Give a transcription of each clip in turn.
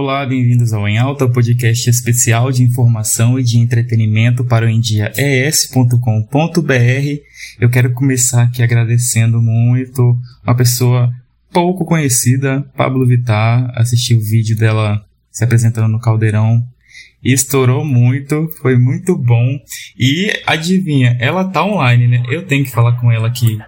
Olá, bem-vindos ao Em Alta, podcast especial de informação e de entretenimento para o endiaes.com.br. Eu quero começar aqui agradecendo muito uma pessoa pouco conhecida, Pablo Vittar. Assisti o vídeo dela se apresentando no Caldeirão estourou muito, foi muito bom. E adivinha, ela tá online, né? Eu tenho que falar com ela aqui.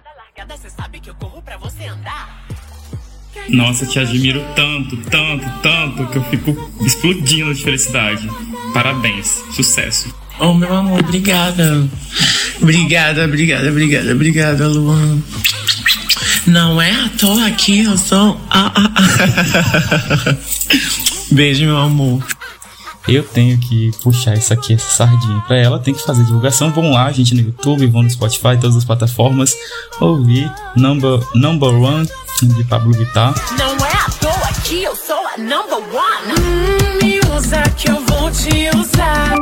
Nossa, te admiro tanto, tanto, tanto que eu fico explodindo de felicidade. Parabéns, sucesso. Oh, meu amor, obrigada. Obrigada, obrigada, obrigada, obrigada, Luan. Não é à toa que eu sou. Ah, ah, ah. Beijo, meu amor. Eu tenho que puxar isso aqui, essa sardinha pra ela, tem que fazer divulgação. Vão lá, gente, no YouTube, vão no Spotify, todas as plataformas, ouvir Number, number One de Pablo Vittar. Não é à toa que eu sou a number one. Hum, me usa que eu vou te usar.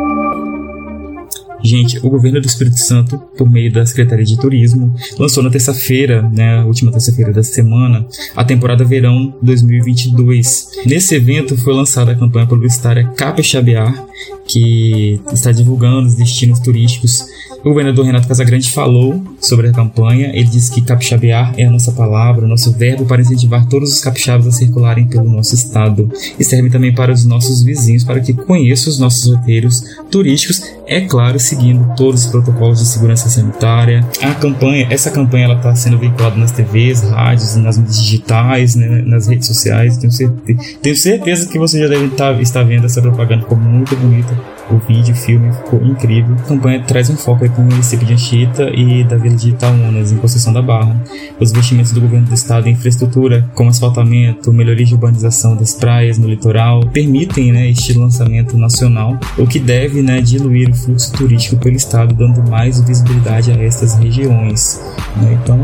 Gente, o governo do Espírito Santo, por meio da Secretaria de Turismo, lançou na terça-feira, né, última terça-feira da semana, a temporada verão 2022. Nesse evento foi lançada a campanha publicitária Capixabear, que está divulgando os destinos turísticos o governador Renato Casagrande falou sobre a campanha. Ele disse que capixabear é a nossa palavra, o nosso verbo para incentivar todos os capixabas a circularem pelo nosso estado. E serve também para os nossos vizinhos, para que conheçam os nossos roteiros turísticos, é claro, seguindo todos os protocolos de segurança sanitária. A campanha, essa campanha ela está sendo veiculada nas TVs, rádios, nas mídias digitais, né, nas redes sociais. Tenho certeza, tenho certeza que você já deve estar, tá, estar vendo essa propaganda, ficou muito bonita. O vídeo, o filme ficou incrível. A campanha traz um foco com o município de Anchieta e da vila de Itaúnas, em Conceição da Barra. Os investimentos do governo do estado em infraestrutura, como asfaltamento, melhoria de urbanização das praias no litoral, permitem né, este lançamento nacional, o que deve né, diluir o fluxo turístico pelo estado, dando mais visibilidade a estas regiões. Né? Então,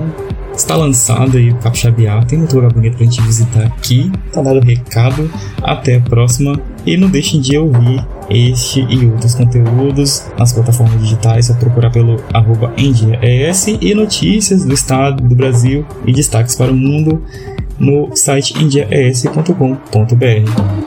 está lançado aí o Capixabiá, tem muito lugar bonito pra gente visitar aqui. Tá dado o recado, até a próxima e não deixem de ouvir este e outros conteúdos nas plataformas digitais, é procurar pelo arroba ES e notícias do estado, do Brasil e destaques para o mundo no site indiaes.com.br.